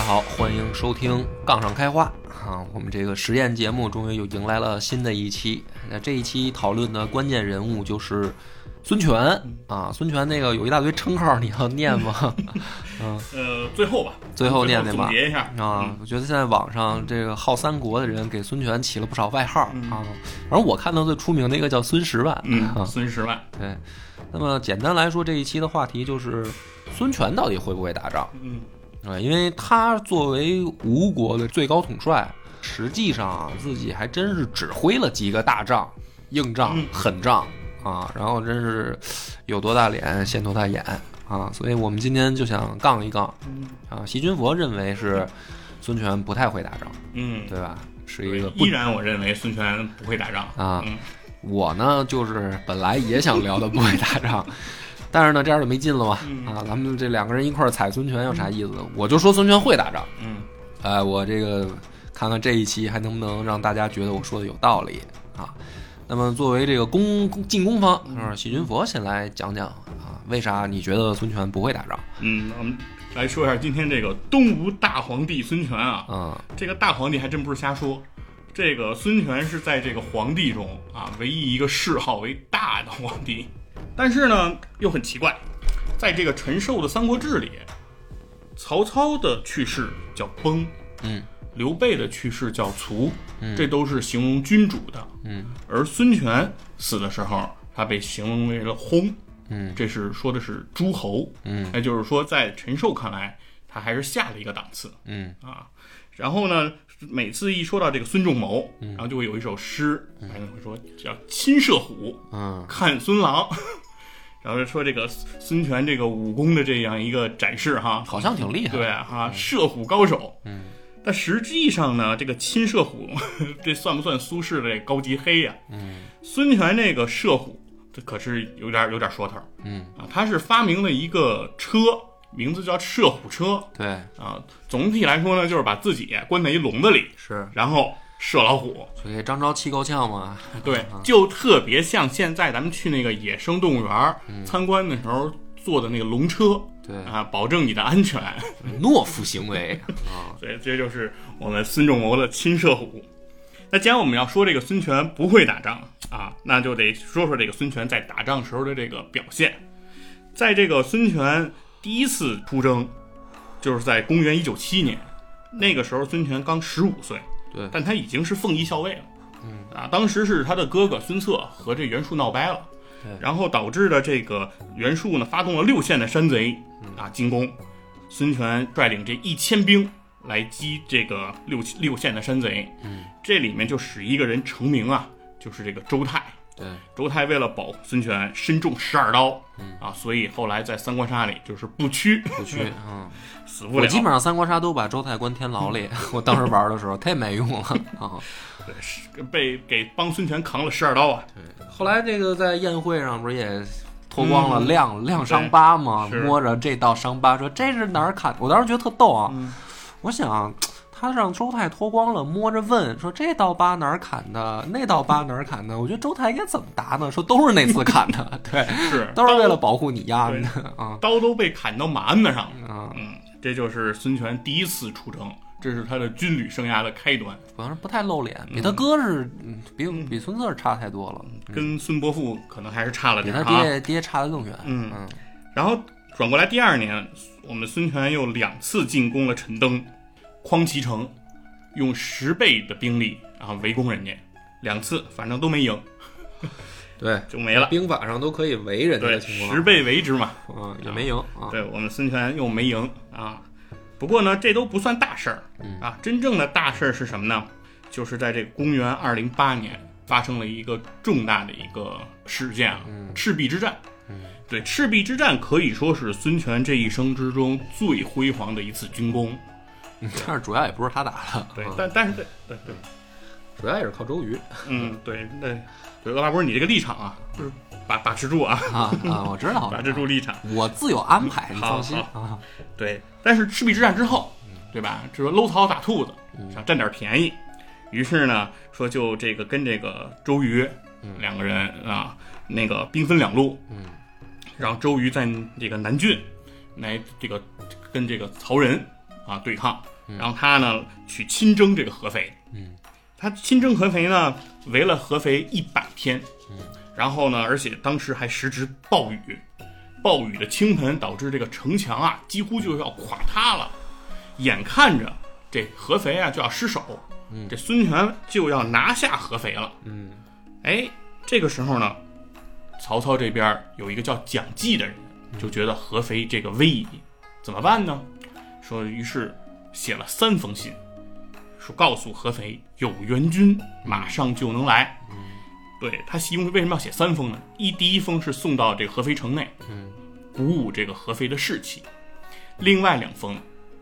家好，欢迎收听《杠上开花》啊！我们这个实验节目终于又迎来了新的一期。那这一期讨论的关键人物就是孙权啊！孙权那个有一大堆称号，你要 念吗？嗯，呃，最后吧，最后念念吧总结一下啊！我觉得现在网上这个好三国的人给孙权起了不少外号啊。反正我看到最出名的一个叫孙十万嗯，啊。孙十万，对，那么简单来说，这一期的话题就是孙权到底会不会打仗？嗯啊，因为他作为吴国的最高统帅，实际上啊，自己还真是指挥了几个大仗、硬仗、嗯狠仗啊，然后真是有多大脸现多大眼啊，所以我们今天就想杠一杠嗯啊。习君佛认为是孙权不太会打仗，嗯，对吧？是一个不依然我认为孙权不会打仗啊嗯我呢，就是本来也想聊的不会打仗，但是呢，这样就没劲了嘛。嗯啊，咱们这两个人一块儿踩孙权有啥意思？我就说孙权会打仗。嗯哎，我这个看看这一期还能不能让大家觉得我说的有道理啊？那么作为这个攻攻进攻方，是细菌佛先来讲讲啊，为啥你觉得孙权不会打仗？嗯，我们来说一下今天这个东吴大皇帝孙权啊，嗯，这个大皇帝还真不是瞎说。这个孙权是在这个皇帝中啊，唯一一个谥号为大的皇帝，但是呢，又很奇怪，在这个陈寿的《三国志》里，曹操的去世叫崩，嗯。刘备的去世叫卒，嗯。这都是形容君主的。嗯。而孙权死的时候，他被形容为了薨，嗯。这是说的是诸侯，嗯。那就是说在陈寿看来，他还是下了一个档次。嗯。啊。然后呢，每次一说到这个孙仲谋，嗯。然后就会有一首诗，反正会说叫“亲射虎，嗯看孙郎”，然后说这个孙权这个武功的这样一个展示哈，好像挺厉害。对啊哈，射虎高手。嗯。但实际上呢，这个亲射虎，这算不算苏轼的这高级黑呀、嗯。孙权这个射虎，这可是有点有点说头。儿嗯，啊。他是发明了一个车，名字叫射虎车对，啊。总体来说呢，就是把自己关在一笼子里，是，然后射老虎。所以张昭气够呛嘛。对，就特别像现在咱们去那个野生动物园儿参观的时候坐的那个龙车对，啊，保证你的安全。懦夫行为 啊。所以，这就是我们孙仲谋的亲射虎。那既然我们要说这个孙权不会打仗啊，那就得说说这个孙权在打仗时候的这个表现。在这个孙权第一次出征，就是在公元一九七年，那个时候孙权刚十五岁，对，但他已经是奉义校尉了。嗯啊，当时是他的哥哥孙策和这袁术闹掰了对，然后导致的这个袁术呢发动了六县的山贼啊进攻，孙权率领这一千兵来击这个六六县的山贼。嗯，这里面就使一个人成名啊，就是这个周泰。对，周泰为了保护孙权，身中十二刀，嗯啊，所以后来在三国杀里就是不屈，不屈。嗯。死不了。我基本上三国杀都把周泰关天牢里，我当时玩的时候太没用了啊。对是被给帮孙权扛了十二刀啊。对后来这个在宴会上不是也脱光了嗯亮亮伤疤吗？摸着这道伤疤说这是哪儿砍？我当时觉得特逗啊，嗯我想。他让周泰脱光了，摸着问说：“这刀疤哪儿砍的？那刀疤哪儿砍的？”我觉得周泰应该怎么答呢？说都是那次砍的，对，是 都是为了保护你丫的 啊刀都被砍到马鞍子上了。啊！嗯，这就是孙权第一次出征，这是他的军旅生涯的开端，反正不太露脸，比他哥是，嗯比比孙策差太多了，跟孙伯父可能还是差了点比他。爹爹差得更远。嗯嗯然后转过来第二年，我们孙权又两次进攻了陈登、匡齐城，用十倍的兵力啊围攻人家，两次反正都没赢，对，就没了。兵法上都可以围人家对，的情况，十倍围之嘛。啊，也没赢啊。对我们孙权又没赢啊。不过呢，这都不算大事儿嗯啊。真正的大事儿是什么呢？就是在这公元二零八年发生了一个重大的一个事件啊，嗯赤壁之战。嗯对，赤壁之战可以说是孙权这一生之中最辉煌的一次军功。但是主要也不是他打的，对嗯，但但是对对对，主要也是靠周瑜嗯，对，那对恶霸波，你这个立场啊，就是把把持住啊，啊啊，我知道，把持住立场。我自有安排，你好放心啊。对，但是赤壁之战之后，对吧？就说搂草打兔子，想占点便宜，于是呢，说就这个跟这个周瑜两个人啊，那个兵分两路，嗯，让周瑜在这个南郡来这个跟这个曹仁啊对抗，然后他呢去亲征这个合肥，嗯，他亲征合肥呢，围了合肥一百天，嗯，然后呢，而且当时还时值暴雨，暴雨的倾盆导致这个城墙啊几乎就要垮塌了，眼看着这合肥啊就要失守，嗯。这孙权就要拿下合肥了，嗯。哎，这个时候呢，曹操这边有一个叫蒋济的人，就觉得合肥这个危矣，怎么办呢？说于是写了三封信，说告诉合肥有援军，马上就能来。对他一共为什么要写三封呢？一第一封是送到这个合肥城内，嗯，鼓舞这个合肥的士气；另外两封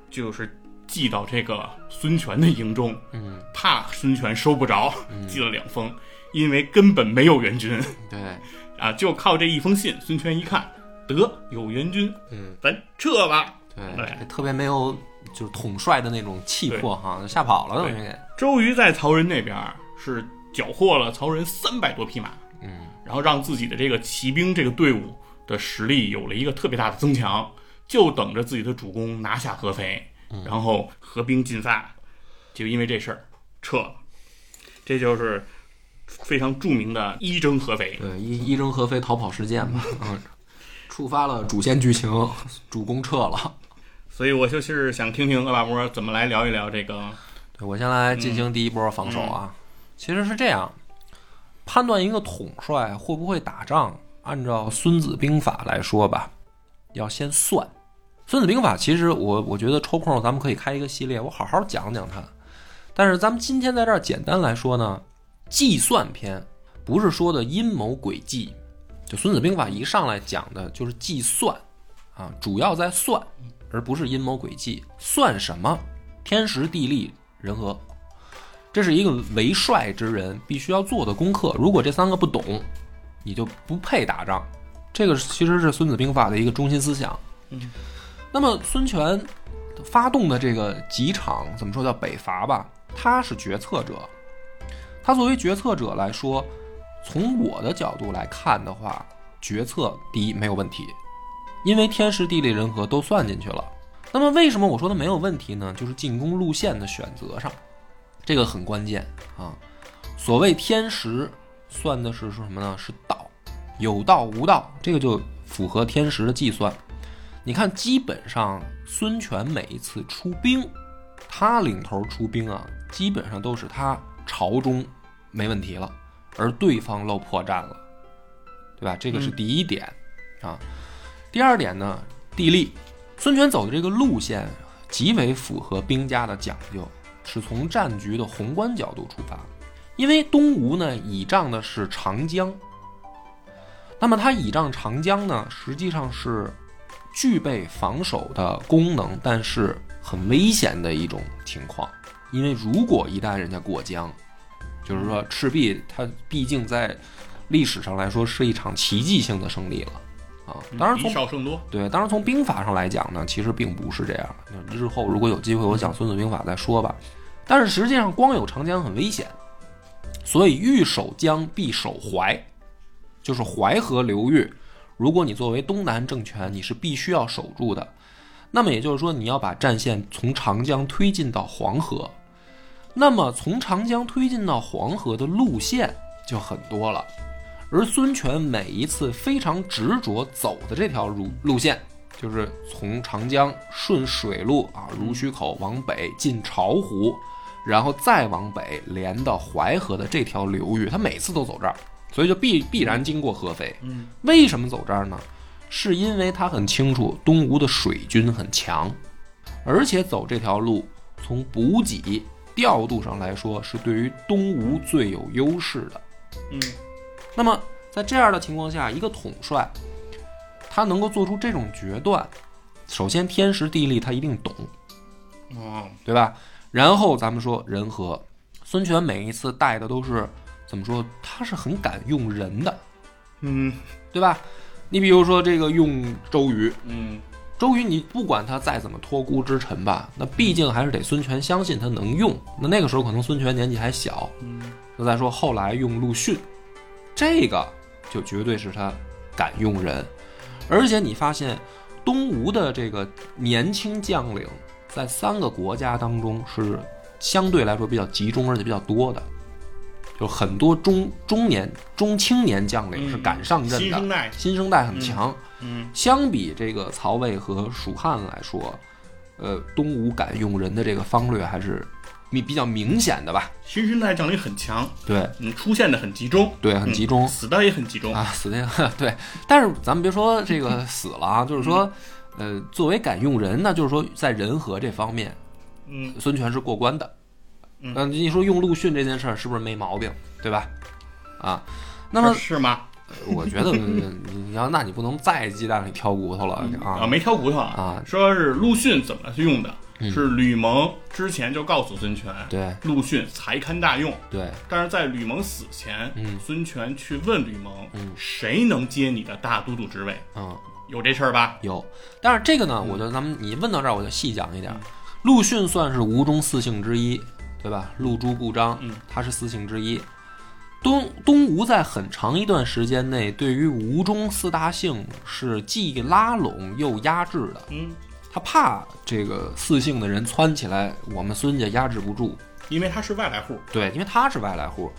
就是寄到这个孙权的营中，嗯，怕孙权收不着，寄了两封，因为根本没有援军对，啊，就靠这一封信，孙权一看得有援军，嗯，咱撤吧。对，特别没有就是统帅的那种气魄哈，吓跑了等于给。周瑜在曹仁那边是缴获了曹仁三百多匹马，嗯然后让自己的这个骑兵这个队伍的实力有了一个特别大的增强，就等着自己的主公拿下合肥，然后合兵进发，就因为这事儿撤了，这就是非常著名的一征合肥。对，一一征合肥逃跑事件嘛，嗯，触发了主线剧情，主公撤了。所以我就是想听听恶霸波怎么来聊一聊这个，对我先来进行第一波防守啊。其实是这样，判断一个统帅会不会打仗，按照《孙子兵法》来说吧，要先算。《孙子兵法》其实我我觉得抽空咱们可以开一个系列，我好好讲讲它。但是咱们今天在这儿简单来说呢，计算篇不是说的阴谋诡计，就《孙子兵法》一上来讲的就是计算啊，主要在算，而不是阴谋诡计。算什么？天时地利人和，这是一个为帅之人必须要做的功课。如果这三个不懂，你就不配打仗。这个其实是《孙子兵法》的一个中心思想。嗯，那么孙权发动的这个几场怎么说叫北伐吧？他是决策者，他作为决策者来说，从我的角度来看的话，决策第一没有问题，因为天时地利人和都算进去了。那么为什么我说的没有问题呢？就是进攻路线的选择上，这个很关键啊。所谓天时，算的是什么呢？是道，有道无道，这个就符合天时的计算。你看，基本上孙权每一次出兵，他领头出兵啊，基本上都是他朝中没问题了，而对方露破绽了，对吧？这个是第一点、啊。第二点呢，地利，孙权走的这个路线极为符合兵家的讲究，是从战局的宏观角度出发。因为东吴呢倚仗的是长江，那么它倚仗长江呢，实际上是具备防守的功能，但是很危险的一种情况。因为如果一旦人家过江，就是说赤壁它毕竟在历史上来说是一场奇迹性的胜利了啊。当然以从少胜多。对，当然从兵法上来讲呢，其实并不是这样。那日后如果有机会，我讲《孙子兵法》再说吧。但是实际上，光有长江很危险，所以欲守江必守淮，就是淮河流域。如果你作为东南政权，你是必须要守住的。那么也就是说，你要把战线从长江推进到黄河。那么从长江推进到黄河的路线就很多了。而孙权每一次非常执着走的这条路路线，就是从长江顺水路啊濡须口往北进巢湖，然后再往北连到淮河的这条流域，他每次都走这儿，所以就必必然经过合肥。嗯，为什么走这儿呢？是因为他很清楚东吴的水军很强，而且走这条路从补给调度上来说是对于东吴最有优势的。嗯那么在这样的情况下，一个统帅他能够做出这种决断，首先天时地利他一定懂，哦，对吧？然后咱们说人和，孙权每一次带的都是怎么说？他是很敢用人的，嗯对吧？你比如说这个用周瑜，嗯周瑜你不管他再怎么托孤之臣吧，那毕竟还是得孙权相信他能用。那那个时候可能孙权年纪还小，嗯那再说后来用陆逊，这个就绝对是他敢用人，而且你发现东吴的这个年轻将领，在三个国家当中是相对来说比较集中而且比较多的，就很多中中年、中青年将领是敢上阵的，新生代，新生代很强。嗯相比这个曹魏和蜀汉来说，呃，东吴敢用人的这个方略还是比比较明显的吧？新生代将领很强，对嗯，出现的很集中，对，很集中。嗯死的也很集中，啊，死的 对，但是咱们别说这个死了啊，就是说，呃，作为敢用人，那就是说在人和这方面，嗯孙权是过关的。嗯那你说用陆逊这件事儿是不是没毛病，对吧？啊，那么是吗？我觉得你 你要那你不能再鸡蛋里挑骨头了啊，啊没挑骨头啊说是陆逊怎么用的，嗯是吕蒙之前就告诉孙权，对陆逊才堪大用。对，但是在吕蒙死前，嗯孙权去问吕蒙，嗯谁能接你的大都督职位？嗯。有这事儿吧？有，但是这个呢，我觉得咱们你问到这儿，我就细讲一点。陆逊算是吴中四姓之一，对吧？陆朱顾张嗯，他是四姓之一。东东吴在很长一段时间内，对于吴中四大姓是既拉拢又压制的。嗯，他怕这个四姓的人窜起来，我们孙家压制不住。因为他是外来户。对，因为他是外来户，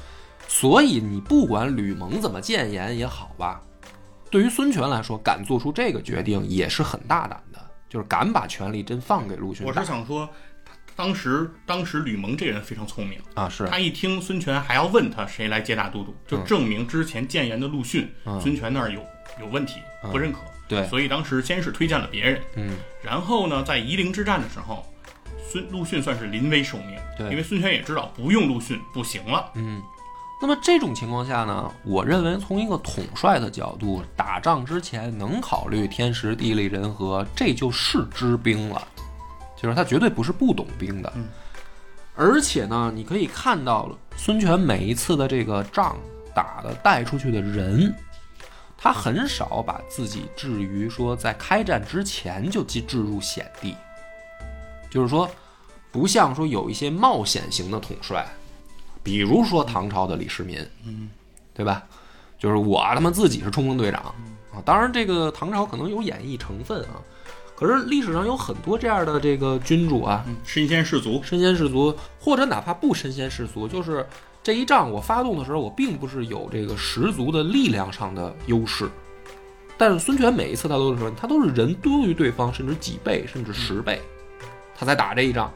所以你不管吕蒙怎么谏言也好吧，对于孙权来说，敢做出这个决定也是很大胆的，就是敢把权力真放给陆逊我。是想说，当时当时吕蒙这人非常聪明，啊，是他一听孙权还要问他谁来接大都督，就嗯证明之前谏言的陆逊，嗯孙权那儿有有问题，不认可。对。所以当时先是推荐了别人，嗯，然后呢，在夷陵之战的时候，孙陆逊算是临危受命，对。因为孙权也知道不用陆逊不行了，嗯。那么这种情况下呢，我认为从一个统帅的角度，打仗之前能考虑天时地利人和，这就是知兵了，就是他绝对不是不懂兵的。嗯。而且呢，你可以看到孙权每一次的这个仗打的带出去的人，他很少把自己置于说在开战之前就置入险地，就是说，不像说有一些冒险型的统帅，比如说唐朝的李世民，嗯，对吧？就是我他妈自己是冲锋队长啊，当然这个唐朝可能有演绎成分啊，可是历史上有很多这样的这个君主啊，嗯身先士卒，身先士卒，或者哪怕不身先士卒，就是这一仗我发动的时候，我并不是有这个十足的力量上的优势。但是孙权每一次他都是什么，他都是人多于对方，甚至几倍，甚至十倍，他才打这一仗。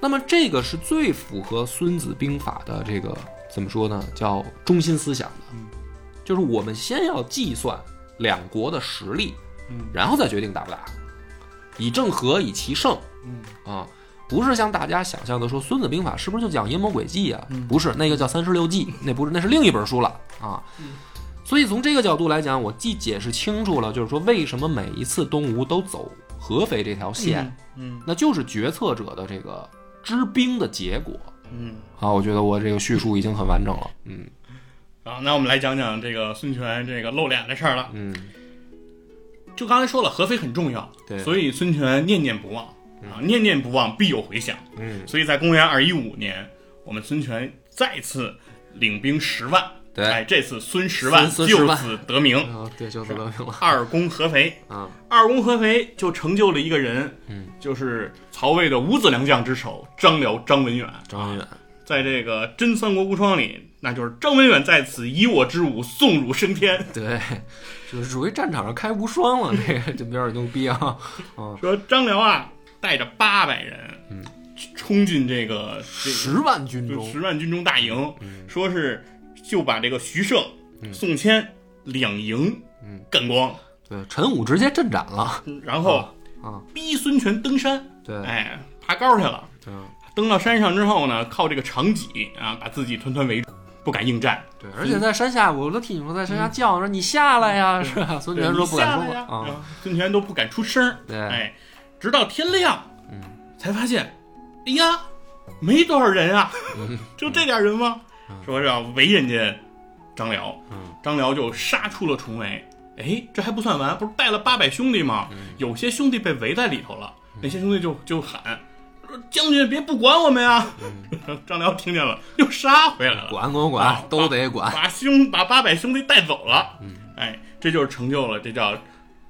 那么这个是最符合《孙子兵法》的这个怎么说呢？叫中心思想的，就是我们先要计算两国的实力，嗯然后再决定打不打，以正和，以奇胜。嗯啊，不是像大家想象的说《孙子兵法》是不是就讲阴谋诡计啊？嗯不是，那个叫三十六计，那不是，那是另一本书了啊。所以从这个角度来讲，我既解释清楚了，就是说为什么每一次东吴都走合肥这条线，嗯那就是决策者的这个知兵的结果嗯好。我觉得我这个叙述已经很完整了，嗯啊，那我们来讲讲这个孙权这个露脸的事儿了。嗯，就刚才说了，合肥很重要，对所以孙权念念不忘啊，念念不忘必有回响。嗯，所以在公元二一五年，我们孙权再次领兵十万，对哎，这次孙十万就此得名，啊，对，就此得名了二攻合肥。啊，二攻合肥就成就了一个人，嗯，就是曹魏的五子良将之首张辽张文远。张文远，在这个《真三国无双》里，那就是张文远在此以我之武送汝升天。对，就是属于战场上开无双了，这个这比较牛逼啊，啊，说张辽啊，带着八百人，嗯，冲进这个十万军中，十万军中大营，嗯说是就把这个徐盛、宋谦两营嗯干光，对，陈武直接阵斩了然后啊，逼孙权登山，对，哎，爬高去了。嗯，登到山上之后呢，靠这个长戟啊，把自己团团围住，不敢应战。对，而且在山下，我都听你说在山下叫说你下来呀，是吧？孙权说不敢说呀孙权都不敢出声儿。对哎，直到天亮，嗯，才发现，哎呀，没多少人啊，嗯就这点人吗？说是要围人家张辽，嗯张辽就杀出了重围。哎，这还不算完，不是带了八百兄弟吗？嗯有些兄弟被围在里头了，那些兄弟就就喊说：“将军别不管我们呀！” 张辽听见了，又杀回来了，嗯管管啊管，都得管。把兄把八百兄弟带走了。嗯哎，这就是成就了，这叫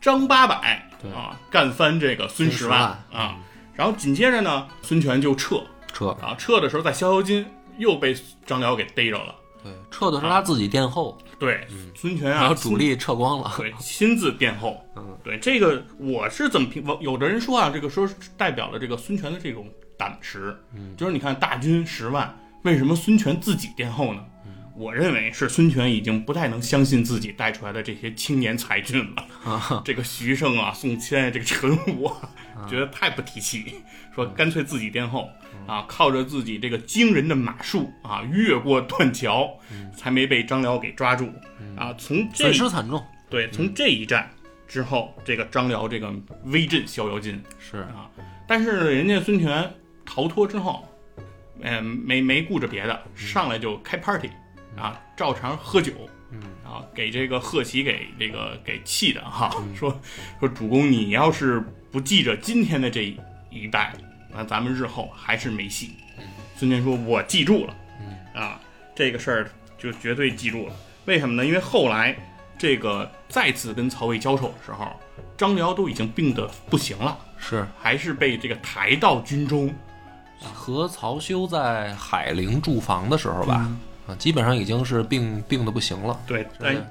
张八百对啊，干翻这个孙十万啊。然后紧接着呢，孙权就撤撤，啊，撤的时候在逍遥津又被张辽给逮着了。对，撤的是他自己殿后，对，孙权啊，然后主力撤光了。对，亲自殿后。嗯，对，这个我是怎么评？我有的人说啊，这个说代表了这个孙权的这种胆识。嗯，就是你看大军十万，为什么孙权自己殿后呢？嗯我认为是孙权已经不太能相信自己带出来的这些青年才俊了。啊这个徐盛啊、宋谦啊、这个陈武啊，觉得太不提气，说干脆自己殿后啊，靠着自己这个惊人的马术啊，越过断桥，才没被张辽给抓住啊。从这损失惨重。对，从这一战之后，这个张辽这个威震逍遥津是，啊，但是人家孙权逃脱之后，嗯、没没顾着别的，上来就开 party 啊，照常喝酒，嗯啊，给这个贺喜给这个给气的哈，说说主公，你要是不记着今天的这一拜，那咱们日后还是没戏。孙权说：“我记住了，啊，这个事儿就绝对记住了。为什么呢？因为后来这个再次跟曹魏交手的时候，张辽都已经病得不行了，是还是被这个抬到军中。和曹休在海陵驻防的时候吧，嗯啊，基本上已经是病病的不行了。对，是但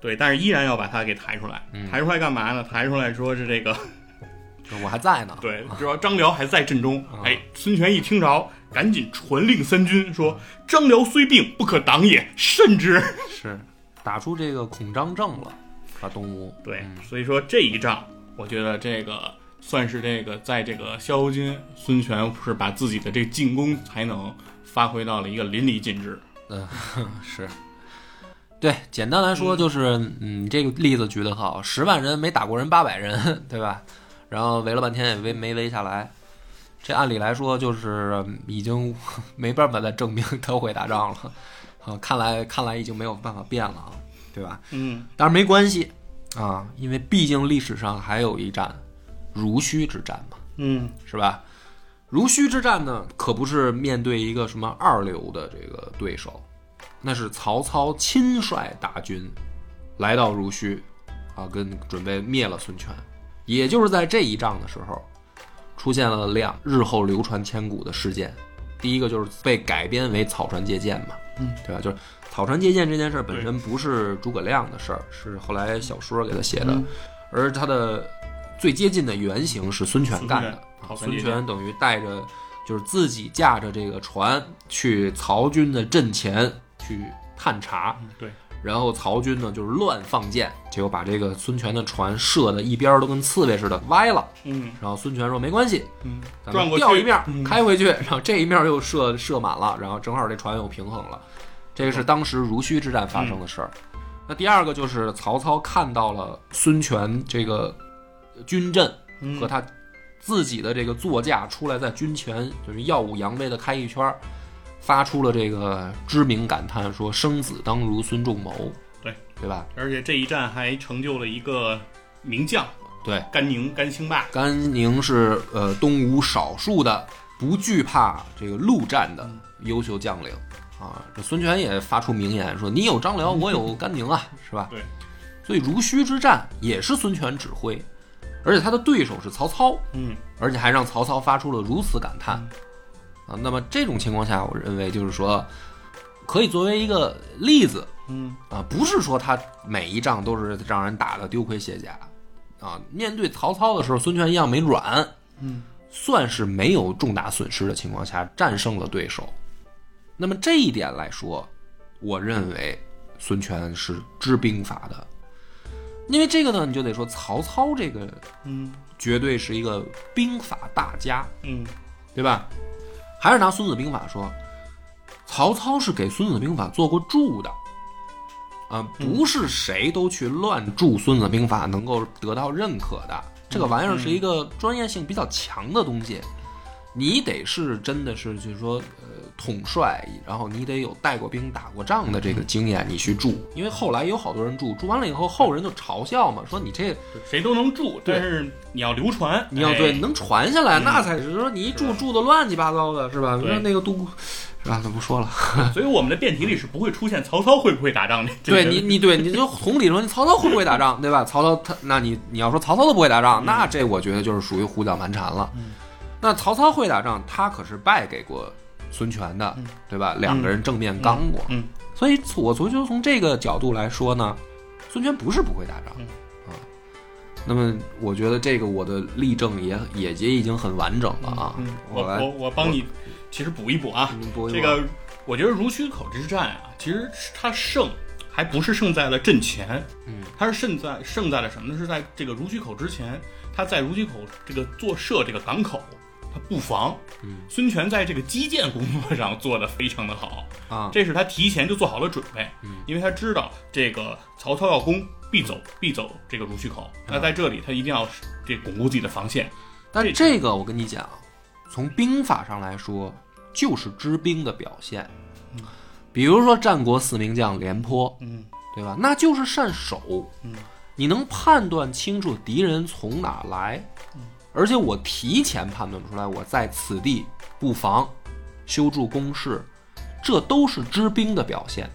对，但是依然要把他给抬出来。嗯抬出来干嘛呢？抬出来说是这个，就我还在呢。对，主要张辽还在阵中。啊哎，孙权一听着，赶紧传令三军说：“张辽虽病，不可挡也，甚至。是打出这个孔张症了，把东吴。”对，嗯所以说这一仗，我觉得这个算是这个在这个逍遥津，孙权是把自己的这个进攻才能发挥到了一个淋漓尽致。嗯，是。对，简单来说就是，嗯，这个例子举得好，十万人没打过人八百人，对吧？然后围了半天也围没围下来，这按理来说就是嗯已经 没办法再证明他会打仗了，啊，看来看来已经没有办法变了啊，对吧？嗯，但是没关系啊，因为毕竟历史上还有一战，濡须之战嘛，嗯，是吧？濡须之战呢，可不是面对一个什么二流的这个对手，那是曹操亲率大军来到濡须，啊，跟准备灭了孙权。也就是在这一仗的时候，出现了两日后流传千古的事件。第一个就是被改编为草船借箭嘛，嗯，对吧？就是草船借箭这件事儿本身不是诸葛亮的事儿，是后来小说给他写的，嗯而他的最接近的原型是孙权干的。孙权等于带着，就是自己驾着这个船去曹军的阵前去探查，对，然后曹军呢就是乱放箭，结果把这个孙权的船射的一边儿都跟刺猬似的歪了。嗯然后孙权说没关系，嗯，咱转过去们调一面开回去，然后这一面儿又射射满了，然后正好这船又平衡了。这个是当时濡须之战发生的事儿。那第二个就是曹操看到了孙权这个军阵嗯和他自己的这个座驾出来在军前就是耀武扬威的开一圈儿，发出了这个知名感叹说：“生子当如孙仲谋。”对对吧？而且这一战还成就了一个名将对，甘宁甘兴霸。甘宁是呃东吴少数的不惧怕这个陆战的优秀将领啊。这孙权也发出名言说：“你有张辽，我有甘宁啊，是吧？”对。所以濡须之战也是孙权指挥，而且他的对手是曹操，嗯而且还让曹操发出了如此感叹啊。那么这种情况下，我认为就是说，可以作为一个例子嗯啊，不是说他每一仗都是让人打的丢盔卸甲啊。面对曹操的时候，孙权一样没软，嗯，算是没有重大损失的情况下战胜了对手。那么这一点来说，我认为孙权是知兵法的，因为这个呢，你就得说曹操这个嗯绝对是一个兵法大家，嗯对吧？还是拿《孙子兵法》说，曹操是给《孙子兵法》做过注的，啊、不是谁都去乱注《孙子兵法》能够得到认可的。这个玩意儿是一个专业性比较强的东西，你得是真的是就是说呃统帅，然后你得有带过兵、打过仗的这个经验，你去住。因为后来有好多人住，住完了以后，后人就嘲笑嘛，说你这谁都能住，对但是你要流传，哎你要对能传下来，嗯那才是说你一住住的乱七八糟的，是吧？你对说那个杜，是吧？那不说了。所以我们的辩题里是不会出现曹操会不会打仗的。这 对你，你对你就同理说，你曹操会不会打仗，对吧？曹操他，那你你要说曹操都不会打仗，那这我觉得就是属于胡搅蛮缠了。那曹操会打仗，他可是败给过孙权的，对吧？两个人正面刚过，嗯所以我所以就从这个角度来说呢，孙权不是不会打仗嗯啊。那么我觉得这个我的例证也也也已经很完整了啊。嗯，我来我我帮你，其实补一补啊。这个我觉得濡须口之战啊，其实它胜还不是胜在了阵前，嗯，它是胜在胜在了什么呢？是在这个濡须口之前，他在濡须口这个坐设这个港口，他布防。嗯，孙权在这个基建工作上做得非常的好，啊，这是他提前就做好了准备，嗯因为他知道这个曹操要攻，必走必走这个濡须口。那在这里，他一定要这巩固自己的防线。但这这个我跟你讲，从兵法上来说，就是知兵的表现。比如说战国四名将廉颇，嗯对吧？那就是善守。嗯，你能判断清楚敌人从哪来，而且我提前判断出来，我在此地布防、修筑工事，这都是知兵的表现，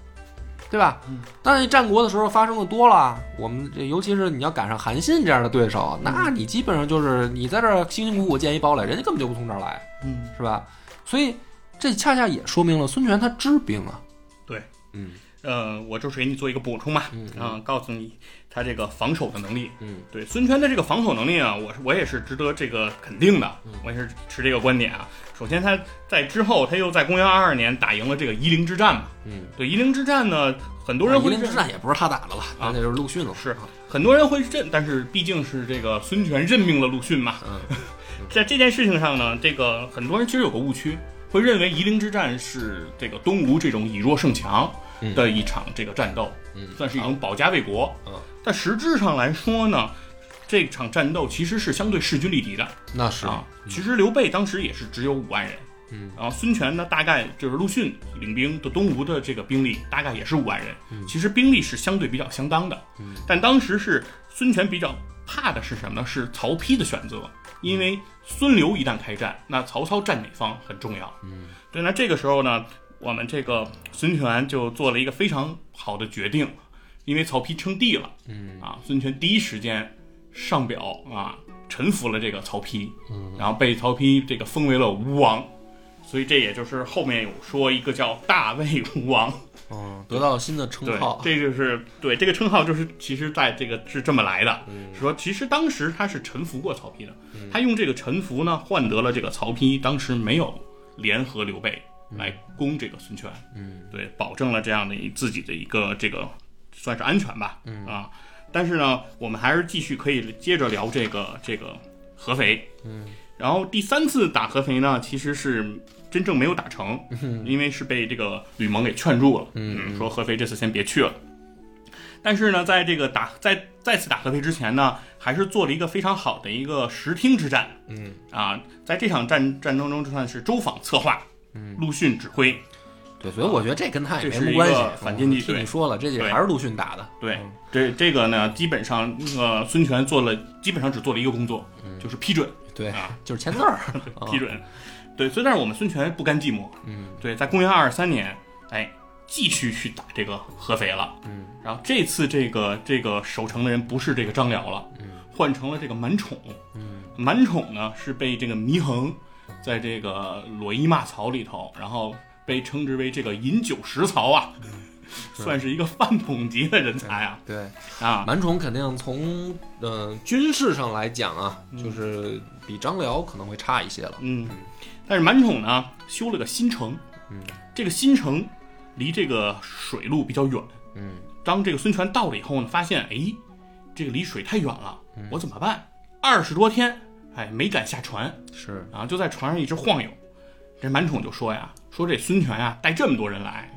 对吧？嗯。但是战国的时候发生的多了，我们这尤其是你要赶上韩信这样的对手，嗯。那你基本上就是你在这儿辛辛苦苦建一堡垒，人家根本就不从这儿来，嗯，是吧？所以这恰恰也说明了孙权他知兵啊。对，嗯。呃，我就是给你做一个补充嘛，嗯。啊，告诉你他这个防守的能力。嗯对孙权的这个防守能力啊，我是我也是值得这个肯定的，嗯我也是持这个观点啊。首先，他在之后，他又在公元二二年打赢了这个夷陵之战嘛。嗯，对夷陵之战呢，很多人夷陵之战也不是他打的吧，啊那就是陆逊了。是很多人会认，但是毕竟是这个孙权任命了陆逊嘛。嗯 在这件事情上呢，这个很多人其实有个误区，会认为夷陵之战是这个东吴这种以弱胜强的一场这个战斗，嗯算是一种保家卫国。嗯但实质上来说呢，这场战斗其实是相对势均力敌的那是啊。其实刘备当时也是只有五万人。嗯，然后孙权呢，大概就是陆逊领兵的东吴的这个兵力，大概也是五万人。其实兵力是相对比较相当的。嗯，但当时是孙权比较怕的是什么呢？是曹丕的选择，因为孙刘一旦开战，那曹操占哪方很重要。嗯，对，那这个时候呢，我们这个孙权就做了一个非常好的决定，因为曹丕称帝了。嗯啊，孙权第一时间上表啊，臣服了这个曹丕，然后被曹丕这个封为了吴王，所以这也就是后面有说一个叫大魏吴王，嗯，得到了新的称号，。这就是对这个称号就是其实在这个是这么来的，嗯说其实当时他是臣服过曹丕的，他用这个臣服呢换得了这个曹丕当时没有联合刘备来攻这个孙权，嗯，对，保证了这样的自己的一个这个算是安全吧，嗯啊，但是呢，我们还是继续可以接着聊这个这个合肥，嗯，然后第三次打合肥呢，其实是真正没有打成，因为是被这个吕蒙给劝住了，嗯。说合肥这次先别去了。但是呢，在这个打在再次打合肥之前呢，还是做了一个非常好的一个石厅之战，嗯。啊，在这场战战争中就算是周访策划，嗯，陆逊指挥，对，所以我觉得这跟他也没什么关系。反间计对你说了，这对。还是陆逊打的。对嗯，这这个呢，基本上呃，孙权做了，基本上只做了一个工作，就是批准。对啊，就是签字儿。啊 批准。对，所以但是我们孙权不甘寂寞，嗯对，在公元二三年，哎，继续去打这个合肥了。嗯，然后这次这个这个守城的人不是这个张辽了，嗯，换成了这个满宠。嗯，满宠呢是被这个祢衡在这个裸衣骂曹里头，然后被称之为这个饮酒食曹啊，算是一个饭桶级的人才啊对，啊。满宠肯定从呃军事上来讲啊，就是比张辽可能会差一些了。嗯，但是满宠呢修了个新城，嗯，这个新城离这个水路比较远。嗯。当这个孙权到了以后呢，发现哎，这个离水太远了，嗯。我怎么办？二十多天，哎，没敢下船。是，啊，就在船上一直晃悠。这满宠就说呀，说这孙权呀带这么多人来，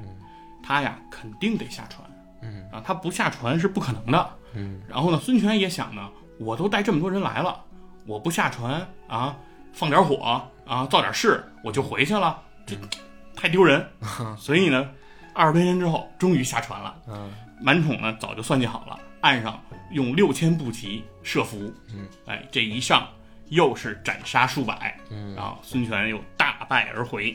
他呀肯定得下船，嗯。啊，他不下船是不可能的。嗯。然后呢，孙权也想呢，我都带这么多人来了，我不下船啊，放点火，啊，造点势我就回去了，这太丢人。所以呢，二十多天之后，终于下船了。嗯满宠呢早就算计好了，岸上用六千步骑设伏，嗯，哎，这一上又是斩杀数百，嗯然后孙权又大败而回。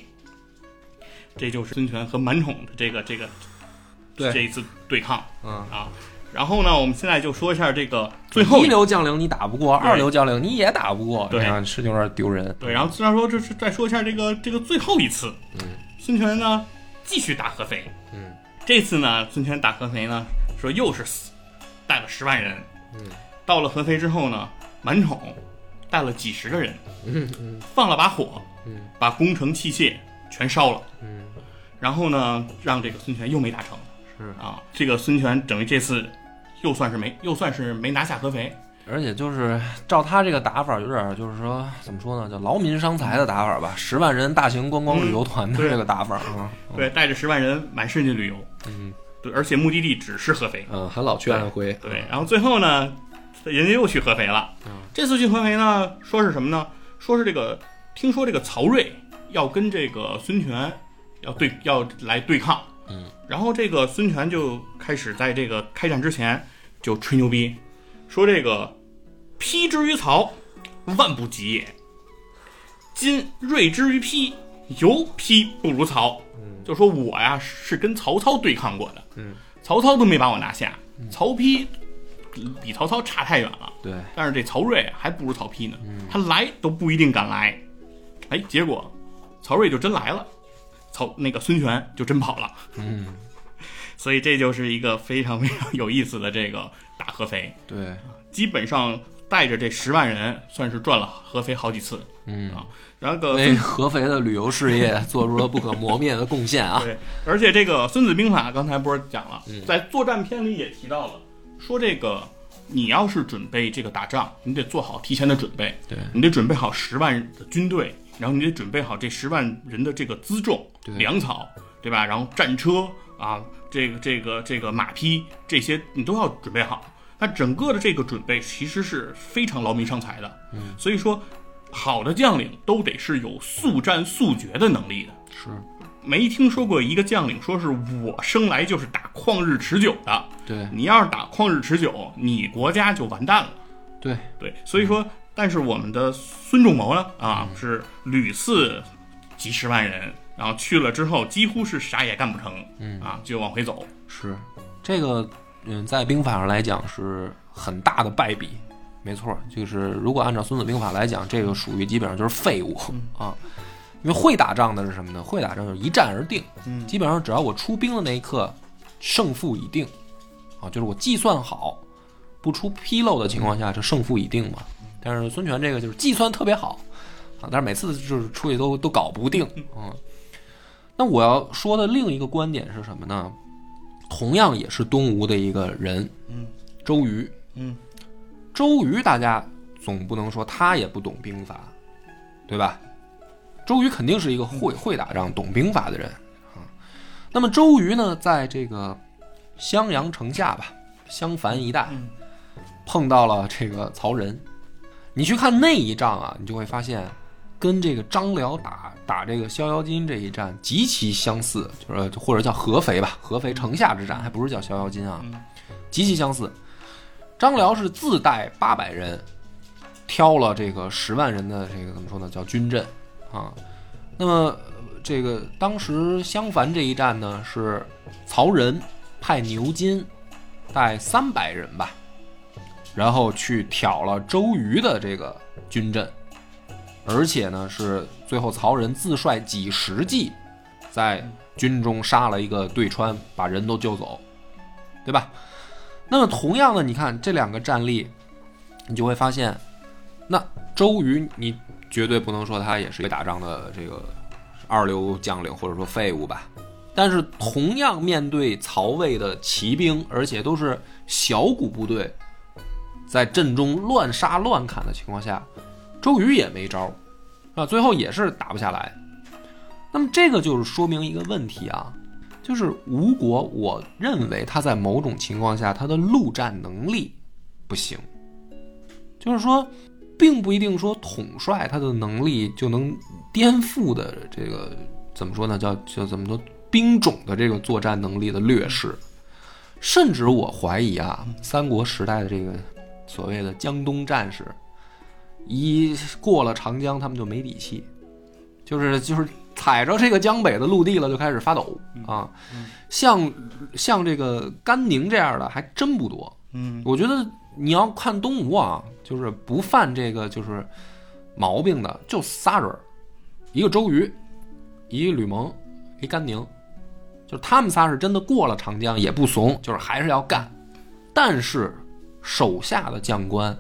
这就是孙权和满宠的这个这个对这一次对抗嗯，啊。然后呢，我们现在就说一下这个最后一流将领你打不过，二流将领你也打不过，对。是有点丢人。对，然后虽然说这是再说一下这个这个最后一次，嗯，孙权呢继续打合肥，嗯，这次呢孙权打合肥呢说又是死带了十万人，嗯，到了合肥之后呢，满宠带了几十个人，嗯嗯。放了把火，嗯，把攻城器械全烧了，嗯，然后呢让这个孙权又没打成，是。啊，这个孙权等于这次又算是没又算是没拿下合肥，而且就是照他这个打法，有点就是说怎么说呢，叫劳民伤财的打法吧，十万人大型观光旅游团的这个打法啊，对，带着十万人满世界旅游，嗯。对，而且目的地只是合肥。嗯，还老去安徽，对，然后最后呢，人家又去合肥了。嗯。这次去合肥呢，说是什么呢？说是这个，听说这个曹睿要跟这个孙权要对要来对抗。嗯，然后这个孙权就开始在这个开战之前就吹牛逼，说这个丕之于曹，万不及也。今睿之于丕，犹丕不如曹。嗯就说我呀是跟曹操对抗过的，嗯，曹操都没把我拿下，曹丕比曹操差太远了。对，但是这曹睿还不如曹丕呢，他来都不一定敢来。哎，结果曹睿就真来了，曹那个孙权就真跑了。嗯 所以这就是一个非常非常有意思的这个打合肥，对，基本上带着这十万人，算是转了合肥好几次。嗯啊，然后个为合肥的旅游事业 做出了不可磨灭的贡献啊，对，而且这个《孙子兵法》刚才不是讲了，嗯在作战篇里也提到了，说这个你要是准备这个打仗，你得做好提前的准备，对你得准备好十万的军队，然后你得准备好这十万人的这个辎重、粮草，对吧？然后战车啊，这个这个这个马匹这些你都要准备好。那整个的这个准备其实是非常劳民伤财的，嗯，所以说好的将领都得是有速战速决的能力的。是没听说过一个将领说是我生来就是打旷日持久的。对你要是打旷日持久，你国家就完蛋了。对，对，所以说，但是我们的孙仲谋呢，啊，是屡次几十万人，然后去了之后几乎是啥也干不成，嗯啊，就往回走。是这个，嗯，在兵法上来讲是很大的败笔，没错，就是如果按照《孙子兵法》来讲，这个属于基本上就是废物啊。因为会打仗的是什么呢？会打仗就是一战而定，嗯基本上只要我出兵的那一刻，胜负已定啊，就是我计算好，不出纰漏的情况下，这胜负已定嘛。但是孙权这个就是计算特别好啊，但是每次就是出去都都搞不定啊。那我要说的另一个观点是什么呢？同样也是东吴的一个人，嗯，周瑜。嗯，周瑜大家总不能说他也不懂兵法，对吧？周瑜肯定是一个会会打仗、懂兵法的人啊。那么周瑜呢，在这个襄阳城下吧，襄樊一带嗯碰到了这个曹仁。你去看那一仗啊，你就会发现，跟这个张辽打打这个逍遥津这一战极其相似，就是或者叫合肥吧，合肥城下之战，还不是叫逍遥津啊，嗯极其相似。张辽是自带八百人，挑了这个十万人的这个怎么说呢，叫军阵啊。那么呃这个当时襄樊这一战呢，是曹仁派牛金带三百人吧，然后去挑了周瑜的这个军阵，而且呢是最后曹仁自率几十骑，在军中杀了一个对川，把人都救走，对吧？那么同样的，你看这两个战例，你就会发现，那周瑜你绝对不能说他也是一个打仗的这个二流将领或者说废物吧。但是同样面对曹魏的骑兵，而且都是小股部队，在阵中乱杀乱砍的情况下，周瑜也没招啊，最后也是打不下来。那么这个就是说明一个问题啊，就是吴国，我认为他在某种情况下他的陆战能力不行，就是说，并不一定说统帅他的能力就能颠覆的这个怎么说呢？叫叫怎么说兵种的这个作战能力的劣势，甚至我怀疑啊，三国时代的这个所谓的江东战士，一过了长江，他们就没底气，就是就是踩着这个江北的陆地了，就开始发抖啊。像像这个甘宁这样的还真不多。嗯我觉得你要看东吴啊，就是不犯这个就是毛病的，就仨人，一个周瑜，一个吕蒙，一甘宁，就是他们仨是真的过了长江也不怂，就是还是要干。但是手下的将官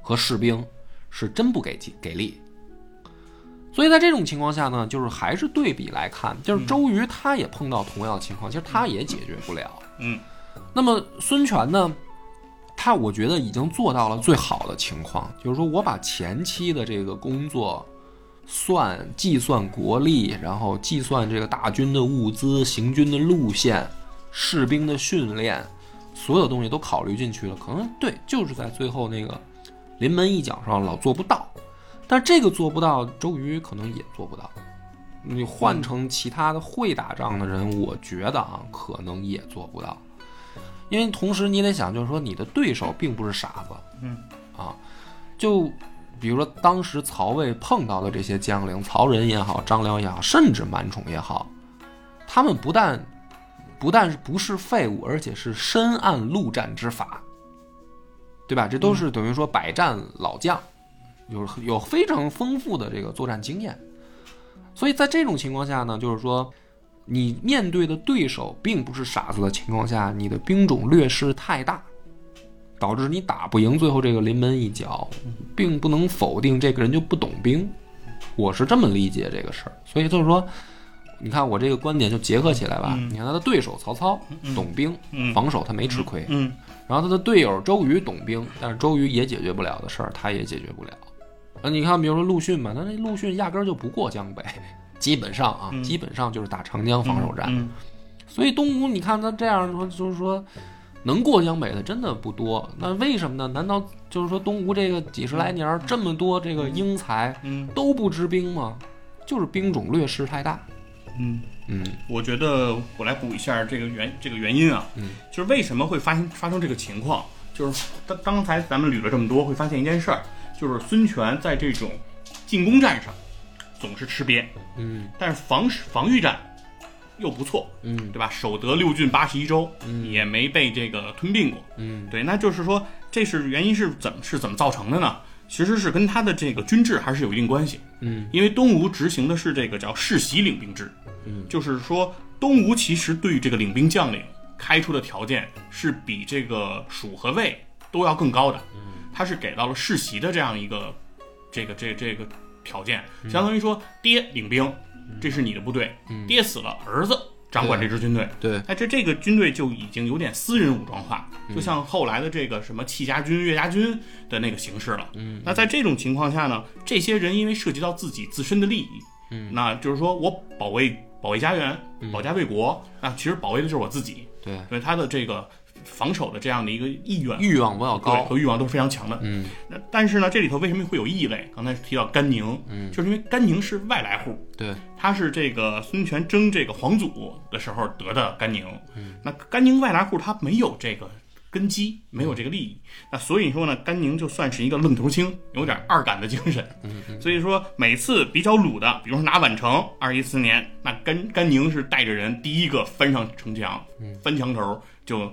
和士兵是真不给给力。所以在这种情况下呢，就是还是对比来看，就是周瑜他也碰到同样的情况，其实他也解决不了。嗯那么孙权呢，他我觉得已经做到了最好的情况，就是说我把前期的这个工作算计算国力，然后计算这个大军的物资、行军的路线、士兵的训练，所有东西都考虑进去了。可能对，就是在最后那个临门一脚上老做不到，但这个做不到，周瑜可能也做不到。你换成其他的会打仗的人，我觉得啊，可能也做不到。因为同时你得想，就是说你的对手并不是傻子，嗯，啊，就比如说当时曹魏碰到的这些将领，曹仁也好，张辽也好，甚至满宠也好，他们不但不但是不是废物，而且是深谙陆战之法，对吧？这都是等于说百战老将，有有非常丰富的这个作战经验。所以在这种情况下呢，就是说，你面对的对手并不是傻子的情况下，你的兵种劣势太大，导致你打不赢最后这个临门一脚，并不能否定这个人就不懂兵。我是这么理解这个事儿。所以就是说，你看我这个观点就结合起来吧。嗯你看他的对手曹操懂兵，嗯防守他没吃亏，嗯然后他的队友周瑜懂兵，但是周瑜也解决不了的事儿，他也解决不了。啊，你看，比如说陆逊吧，他那陆逊压根儿就不过江北，基本上啊，嗯基本上就是打长江防守战。嗯所以东吴，你看他这样说，就是说能过江北的真的不多。那为什么呢？难道就是说东吴这个几十来年这么多这个英才嗯都不知兵吗？就是兵种劣势太大。嗯，嗯。我觉得我来补一下这个原这个原因啊，嗯，就是为什么会发生发生这个情况，就是刚刚才咱们捋了这么多，会发现一件事儿，就是孙权在这种进攻战上总是吃瘪，嗯。但是防防御战又不错，嗯。对吧？守得六郡八十一州，嗯。也没被这个吞并过。嗯。对，那就是说，这是原因是怎么是怎么造成的呢？其实是跟他的这个军制还是有一定关系。嗯。因为东吴执行的是这个叫世袭领兵制，嗯，就是说东吴其实对于这个领兵将领开出的条件是比这个蜀和魏都要更高的，嗯，他是给到了世袭的这样一个这个这这个条件，相当于说爹领兵，这是你的部队，爹死了，儿子掌管这支军队，对，哎，这这个军队就已经有点私人武装化，就像后来的这个什么戚家军、岳家军的那个形式了。嗯，那在这种情况下呢，这些人因为涉及到自己自身的利益，嗯，那就是说我保卫保卫家园、保家卫国，啊，其实保卫的就是我自己，对，对他的这个防守的这样的一个意愿。欲望比较对高。和欲望都是非常强的，嗯那但是呢，这里头为什么会有异类？刚才提到甘宁，嗯就是因为甘宁是外来户，对，他是这个孙权争这个皇祖的时候得的甘宁，嗯那甘宁外来户他没有这个根基，没有这个利益，那所以说呢，甘宁就算是一个愣头青，有点二杆的精神，嗯所以说每次比较鲁的，比如说拿宛城，二一四年，那甘甘宁是带着人第一个翻上城墙，翻墙头就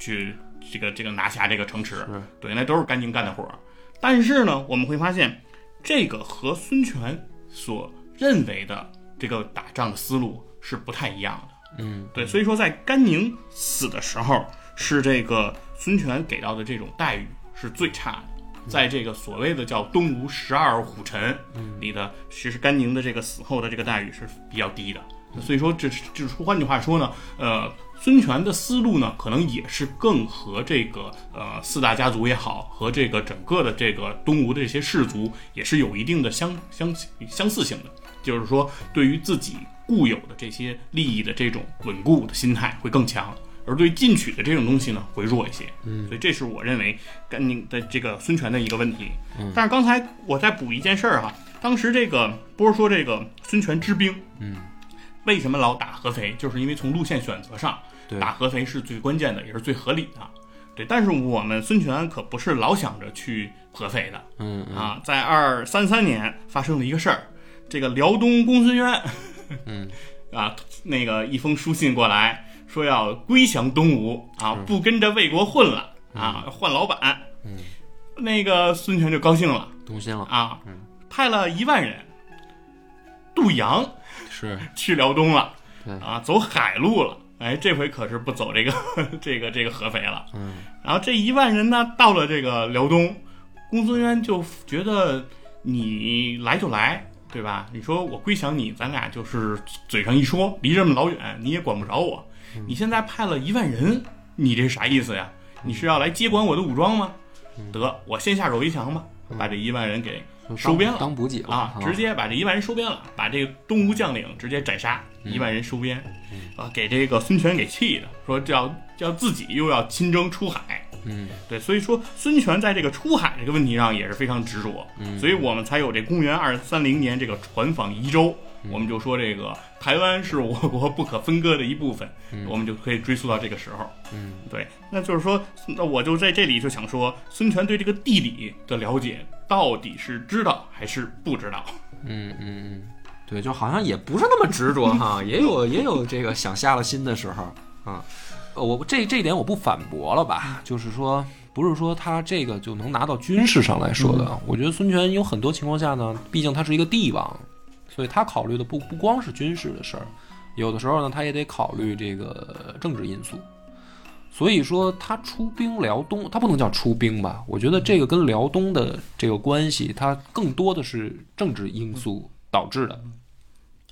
去这个这个拿下这个城池，对，那都是甘宁干的活儿。但是呢，我们会发现，这个和孙权所认为的这个打仗的思路是不太一样的。嗯对，所以说在甘宁死的时候，是这个孙权给到的这种待遇是最差的。在这个所谓的叫东吴十二虎臣里的，其实甘宁的这个死后的这个待遇是比较低的。所以说，这是就是换句话说呢，呃，孙权的思路呢，可能也是更和这个呃四大家族也好，和这个整个的这个东吴的这些氏族也是有一定的相相相似性的。就是说，对于自己固有的这些利益的这种稳固的心态会更强，而对进取的这种东西呢会弱一些。嗯，所以这是我认为甘宁的这个孙权的一个问题。但是刚才我再补一件事儿哈，当时这个不是说这个孙权之兵，嗯，为什么老打合肥？就是因为从路线选择上，对打合肥是最关键的，也是最合理的。对，但是我们孙权可不是老想着去合肥的嗯嗯啊。在二三三年发生了一个事儿，这个辽东公孙渊，嗯 啊，那个一封书信过来说要归降东吴啊，不跟着魏国混了啊，换老板。嗯，那个孙权就高兴了动心了，啊嗯，派了一万人渡阳是去辽东了对，啊，走海路了。哎，这回可是不走这个 这个这个合肥了。嗯然后这一万人呢，到了这个辽东，公孙渊就觉得你来就来，对吧？你说我归降你，咱俩就是嘴上一说，离这么老远，你也管不着我。你现在派了一万人，你这啥意思呀？你是要来接管我的武装吗？得，我先下手为强吧，把这一万人给就收编了当补给了啊，直接把这一万人收编了，把这个东吴将领直接斩杀，一万人收编，啊，给这个孙权给气的，说这要要自己又要亲征出海，嗯。对，所以说孙权在这个出海这个问题上也是非常执着，嗯所以我们才有这公元二三零年这个船访夷州，嗯我们就说这个台湾是我国不可分割的一部分，嗯我们就可以追溯到这个时候。嗯对，那就是说，那我就在这里就想说，孙权对这个地理的了解到底是知道还是不知道？嗯嗯嗯，对，就好像也不是那么执着哈，也有也有这个想下了心的时候啊。呃我这这一点我不反驳了吧，就是说，不是说他这个就能拿到军事上来说的。我觉得孙权有很多情况下呢，毕竟他是一个帝王，所以他考虑的不不光是军事的事儿，有的时候呢，他也得考虑这个政治因素。所以说他出兵辽东，他不能叫出兵吧？我觉得这个跟辽东的这个关系，它更多的是政治因素导致的，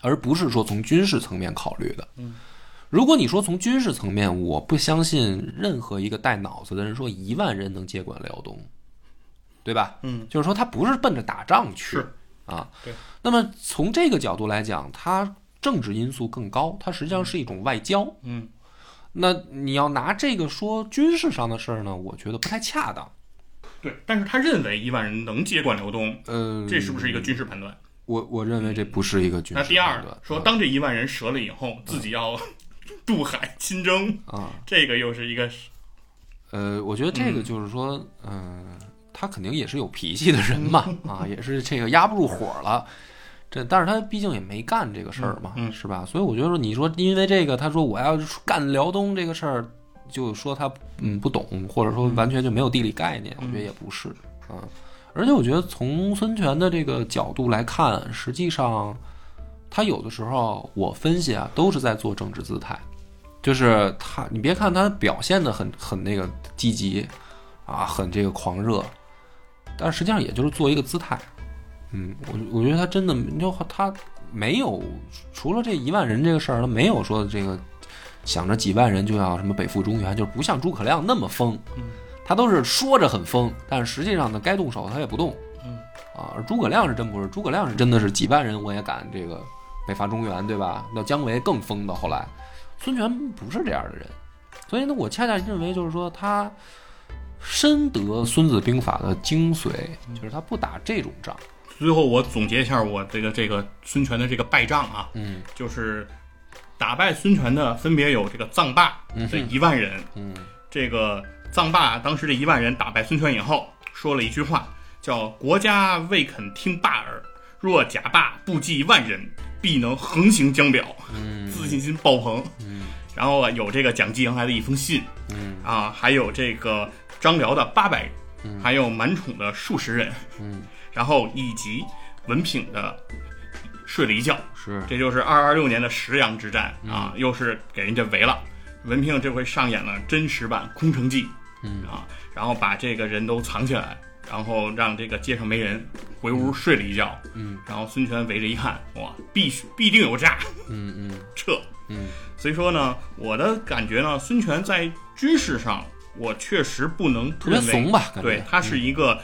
而不是说从军事层面考虑的。如果你说从军事层面，我不相信任何一个带脑子的人说一万人能接管辽东，对吧？嗯，就是说他不是奔着打仗去是啊。对。那么从这个角度来讲，它政治因素更高，它实际上是一种外交。嗯，那你要拿这个说军事上的事儿呢，我觉得不太恰当。对，但是他认为一万人能接管辽东，呃，这是不是一个军事判断？我我认为这不是一个军事那第二判断说，当这一万人折了以后，自己要 渡海亲征，啊，这个又是一个呃，我觉得这个就是说，嗯、他肯定也是有脾气的人嘛，啊，也是这个压不住火了。这，但是他毕竟也没干这个事儿嘛，嗯嗯是吧？所以我觉得说，你说因为这个，他说我要干辽东这个事儿，就说他嗯不懂，或者说完全就没有地理概念，我觉得也不是啊。而且我觉得从孙权的这个角度来看，实际上他有的时候我分析啊，都是在做政治姿态。就是他，你别看他表现的很很那个积极啊，很这个狂热，但实际上也就是做一个姿态。嗯，我我觉得他真的，你就他没有除了这一万人这个事儿，他没有说这个想着几万人就要什么北赴中原，就是不像诸葛亮那么疯。他都是说着很疯，但是实际上呢，该动手他也不动。嗯啊，而诸葛亮是真不是，诸葛亮是真的是几万人我也敢这个北伐中原，对吧？那姜维更疯到后来。孙权不是这样的人，所以呢，我恰恰认为就是说他深得《孙子兵法》的精髓，就是他不打这种仗。最后我总结一下我这个这个孙权的这个败仗啊，嗯。就是打败孙权的分别有这个臧霸这一万人，嗯。这个臧霸当时这一万人打败孙权以后，说了一句话，叫“国家未肯听霸耳，若假霸不计万人，必能横行江表”，嗯。自信心爆棚。嗯然后啊，有这个蒋济阳来的一封信嗯。啊，还有这个张辽的八百人，还有满宠的数十人，嗯，然后以及文聘的睡了一觉，是。这就是二二六年的石阳之战啊，又是给人家围了。文聘这回上演了真实版空城计，嗯。啊，然后把这个人都藏起来，然后让这个街上没人，回屋睡了一觉，嗯，然后孙权围着一看，哇，必须必定有诈，嗯嗯。撤。嗯所以说呢，我的感觉呢，孙权在军事上，我确实不能特别认为怂吧？对他是一个、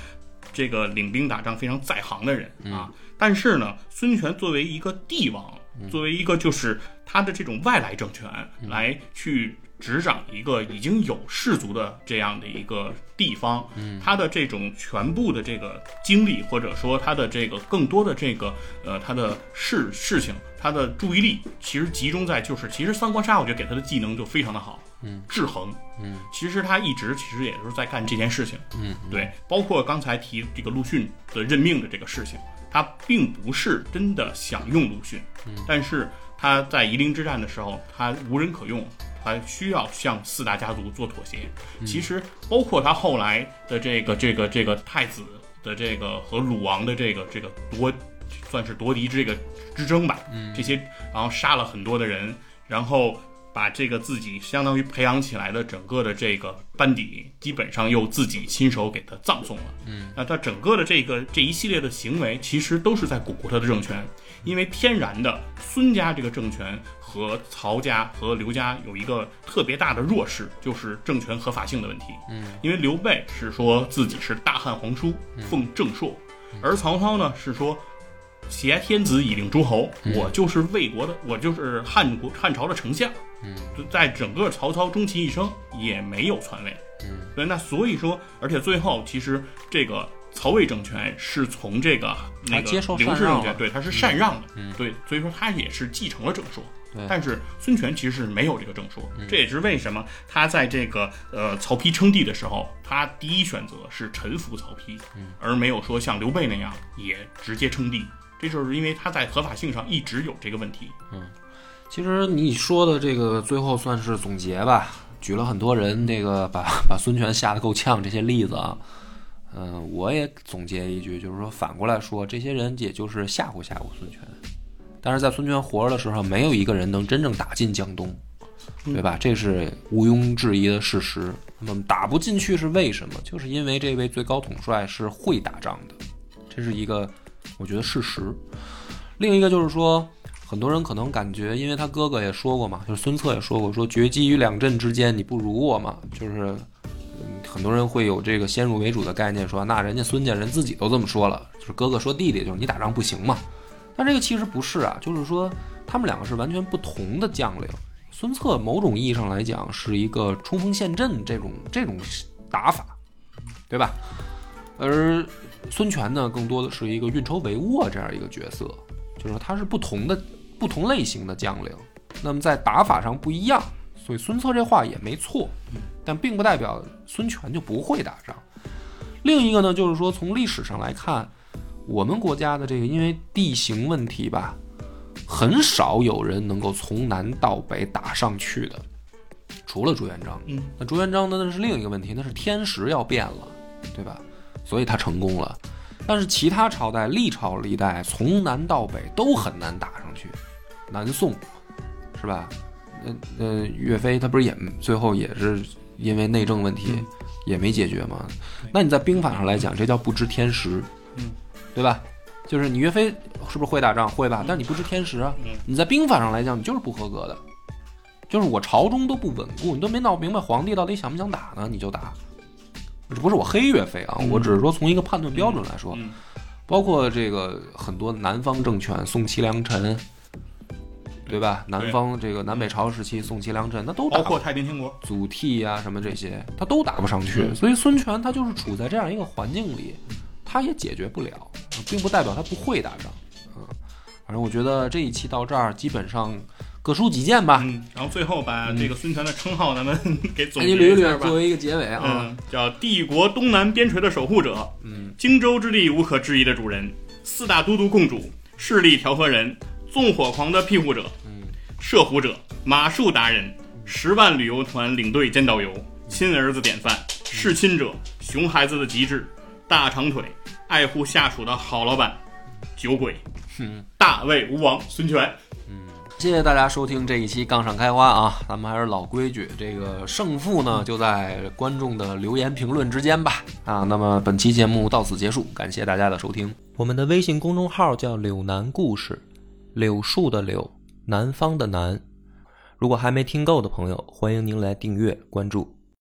这个领兵打仗非常在行的人、嗯啊。但是呢，孙权作为一个帝王，作为一个就是他的这种外来政权来去执掌一个已经有氏族的这样的一个地方，他的这种全部的这个精力，或者说他的这个更多的这个呃他的事事情，他的注意力其实集中在就是其实三国杀，我觉得给他的技能就非常的好，嗯，制衡，嗯，其实他一直其实也是在干这件事情，嗯，对，包括刚才提这个陆逊的任命的这个事情，他并不是真的想用陆逊，嗯但是他在夷陵之战的时候，他无人可用，他需要向四大家族做妥协。嗯其实包括他后来的这个这个这个太子的这个和鲁王的这个这个夺，算是夺嫡这个之争吧，嗯这些然后杀了很多的人，然后。把这个自己相当于培养起来的整个的这个班底，基本上又自己亲手给他葬送了。嗯，那他整个的这个这一系列的行为，其实都是在巩固他的政权，因为天然的孙家这个政权和曹家和刘家有一个特别大的弱势，就是政权合法性的问题。嗯，因为刘备是说自己是大汉皇叔，奉正朔，而曹操呢是说。挟天子以令诸侯，我就是魏国的，我就是汉国汉朝的丞相。嗯，在整个曹操终其一生也没有篡位。嗯，对，那所以说，而且最后其实这个曹魏政权是从这个那个刘氏政权，对，他是禅让的。嗯，对，所以说他也是继承了正朔。但是孙权其实是没有这个正朔，这也是为什么他在这个呃曹丕称帝的时候，他第一选择是臣服曹丕，而没有说像刘备那样也直接称帝。这就是因为他在合法性上一直有这个问题。嗯其实你说的这个最后算是总结吧，举了很多人这个把把孙权吓得够呛这些例子啊。嗯、我也总结一句，就是说反过来说，这些人也就是吓唬吓唬孙权，但是在孙权活着的时候，没有一个人能真正打进江东，对吧？这是毋庸置疑的事实。那么打不进去是为什么？就是因为这位最高统帅是会打仗的，这是一个我觉得事实。另一个就是说，很多人可能感觉，因为他哥哥也说过嘛，就是孙策也说过，说决击于两阵之间，你不如我嘛，就是。很多人会有这个先入为主的概念，说那人家孙家人自己都这么说了，就是哥哥说弟弟，就是你打仗不行嘛。但这个其实不是啊，就是说他们两个是完全不同的将领。孙策某种意义上来讲是一个冲锋陷阵这种这种打法，对吧？而孙权呢，更多的是一个运筹帷幄这样一个角色，就是说他是不同的不同类型的将领，那么在打法上不一样，所以孙策这话也没错，但并不代表孙权就不会打仗。另一个呢，就是说从历史上来看，我们国家的这个因为地形问题吧，很少有人能够从南到北打上去的，除了朱元璋。嗯，那朱元璋呢，那是另一个问题，那是天时要变了，对吧？所以他成功了。但是其他朝代历朝历代从南到北都很难打上去，南宋是吧？呃呃，岳飞他不是也最后也是因为内政问题嗯也没解决吗？那你在兵法上来讲，这叫不知天时，嗯，对吧？就是你岳飞是不是会打仗？会吧？但你不知天时啊嗯。你在兵法上来讲，你就是不合格的，就是我朝中都不稳固，你都没闹明白皇帝到底想不想打呢，你就打。这不是我黑岳飞啊，嗯我只是说从一个判断标准来说，嗯包括这个很多南方政权，宋齐梁陈，对吧？南方这个南北朝时期，宋齐梁陈，那都打包括太平天国。祖逖呀、什么这些，他都打不上去。嗯所以孙权他就是处在这样一个环境里，他也解决不了，并不代表他不会打仗。嗯，反正我觉得这一期到这儿，基本上各抒己见吧。嗯，然后最后把这个孙权的称号咱们 给总结一下吧作。为一个结尾啊。嗯，叫帝国东南边陲的守护者，嗯，荆州之地无可置疑的主人，四大都督共主，势力调和人，纵火狂的庇护者，嗯，射虎者，马术达人，十万旅游团领队兼导游，亲儿子典范，弑亲者，熊孩子的极致，大长腿，爱护下属的好老板，酒鬼，大魏吴王孙权。谢谢大家收听这一期《杠上开花》啊，咱们还是老规矩，这个胜负呢就在观众的留言评论之间吧。啊，那么本期节目到此结束，感谢大家的收听。我们的微信公众号叫“柳南故事”，柳树的柳，南方的南。如果还没听够的朋友，欢迎您来订阅关注。